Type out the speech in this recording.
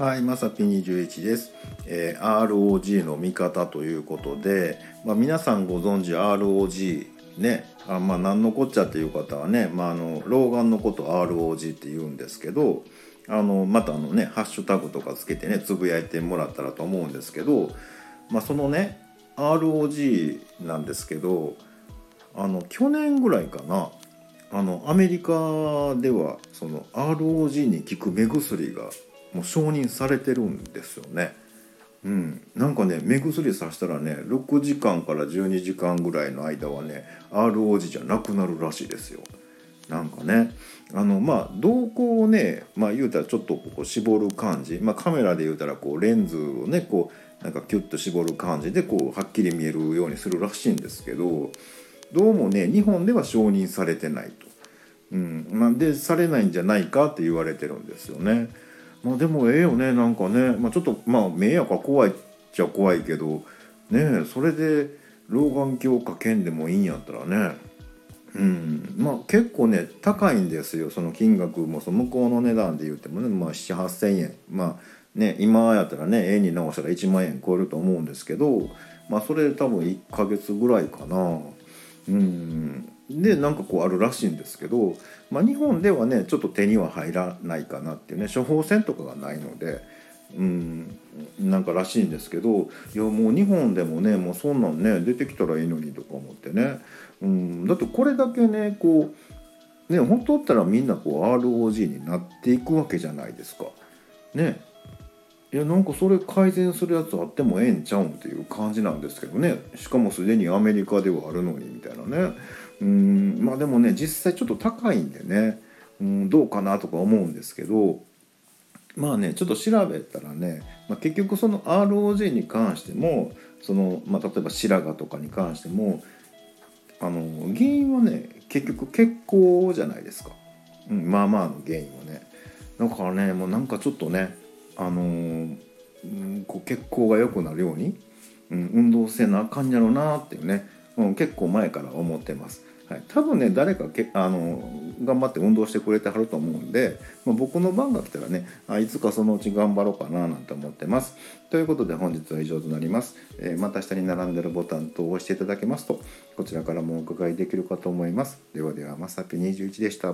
はい、まさぴ21です、えー ROG の見方ということで、まあ、皆さんご存知 ROG ねあまあ何のこっちゃっていう方はね、まあ、あの老眼のこと ROG って言うんですけどあのまたあのねハッシュタグとかつけてねつぶやいてもらったらと思うんですけど、まあ、そのね ROG なんですけどあの去年ぐらいかなあのアメリカではその ROG に効く目薬がもう承認されてるんですよね。うん、なんかね目薬さしたらね6時間から12時間ぐらいの間はね ROG じゃなくなるらしいですよ。なんかねあのまあ瞳孔をねまあ言うたらちょっとこう絞る感じ、まあ、カメラで言うたらこうレンズをねこうなんかキュッと絞る感じでこうはっきり見えるようにするらしいんですけどどうもね日本では承認されてないと。うんまあ、でされないんじゃないかって言われてるんですよね。まあ、でもええよねなんかね、まあ、ちょっとまあ目やか怖いっちゃ怖いけどねそれで老眼鏡かけんでもいいんやったらね。うん。まあ結構ね高いんですよ。その金額もその向こうの値段で言ってもね、まあ、7,8,000円。まあね今やったらね円に直したら1万円超えると思うんですけどまあそれ多分1ヶ月ぐらいかな。うん。でなんかこうあるらしいんですけど、まあ、日本ではねちょっと手には入らないかなっていうね処方箋とかがないので。うん、なんからしいんですけどいやもう日本でもねもうそんなんね出てきたらいいのにとか思ってね、うん、だってこれだけねこうね本当だったらみんなこう ROG になっていくわけじゃないですか。ねいやなんかそれ改善するやつあってもええんちゃうんっていう感じなんですけどねしかもすでにアメリカではあるのにみたいなねうんまあでもね実際ちょっと高いんでねうんどうかなとか思うんですけどまあねちょっと調べたらね、まあ、結局その ROG に関してもその、まあ、例えば白髪とかに関してもあの原因はね結局血行じゃないですか、うん、まあまあの原因はね。だからねもうなんかちょっとねあのーうん、こう血行が良くなるように、うん、運動せなあかんやろうなっていうね、うん、結構前から思ってます。はい、多分ね誰かけあの頑張って運動してくれてはると思うんで、まあ、僕の番が来たらねあいつかそのうち頑張ろうかななんて思ってます。ということで本日は以上となります。えーまた下に並んでるボタンと押していただけますとこちらからもお伺いできるかと思います。ではではまさぴ21でした。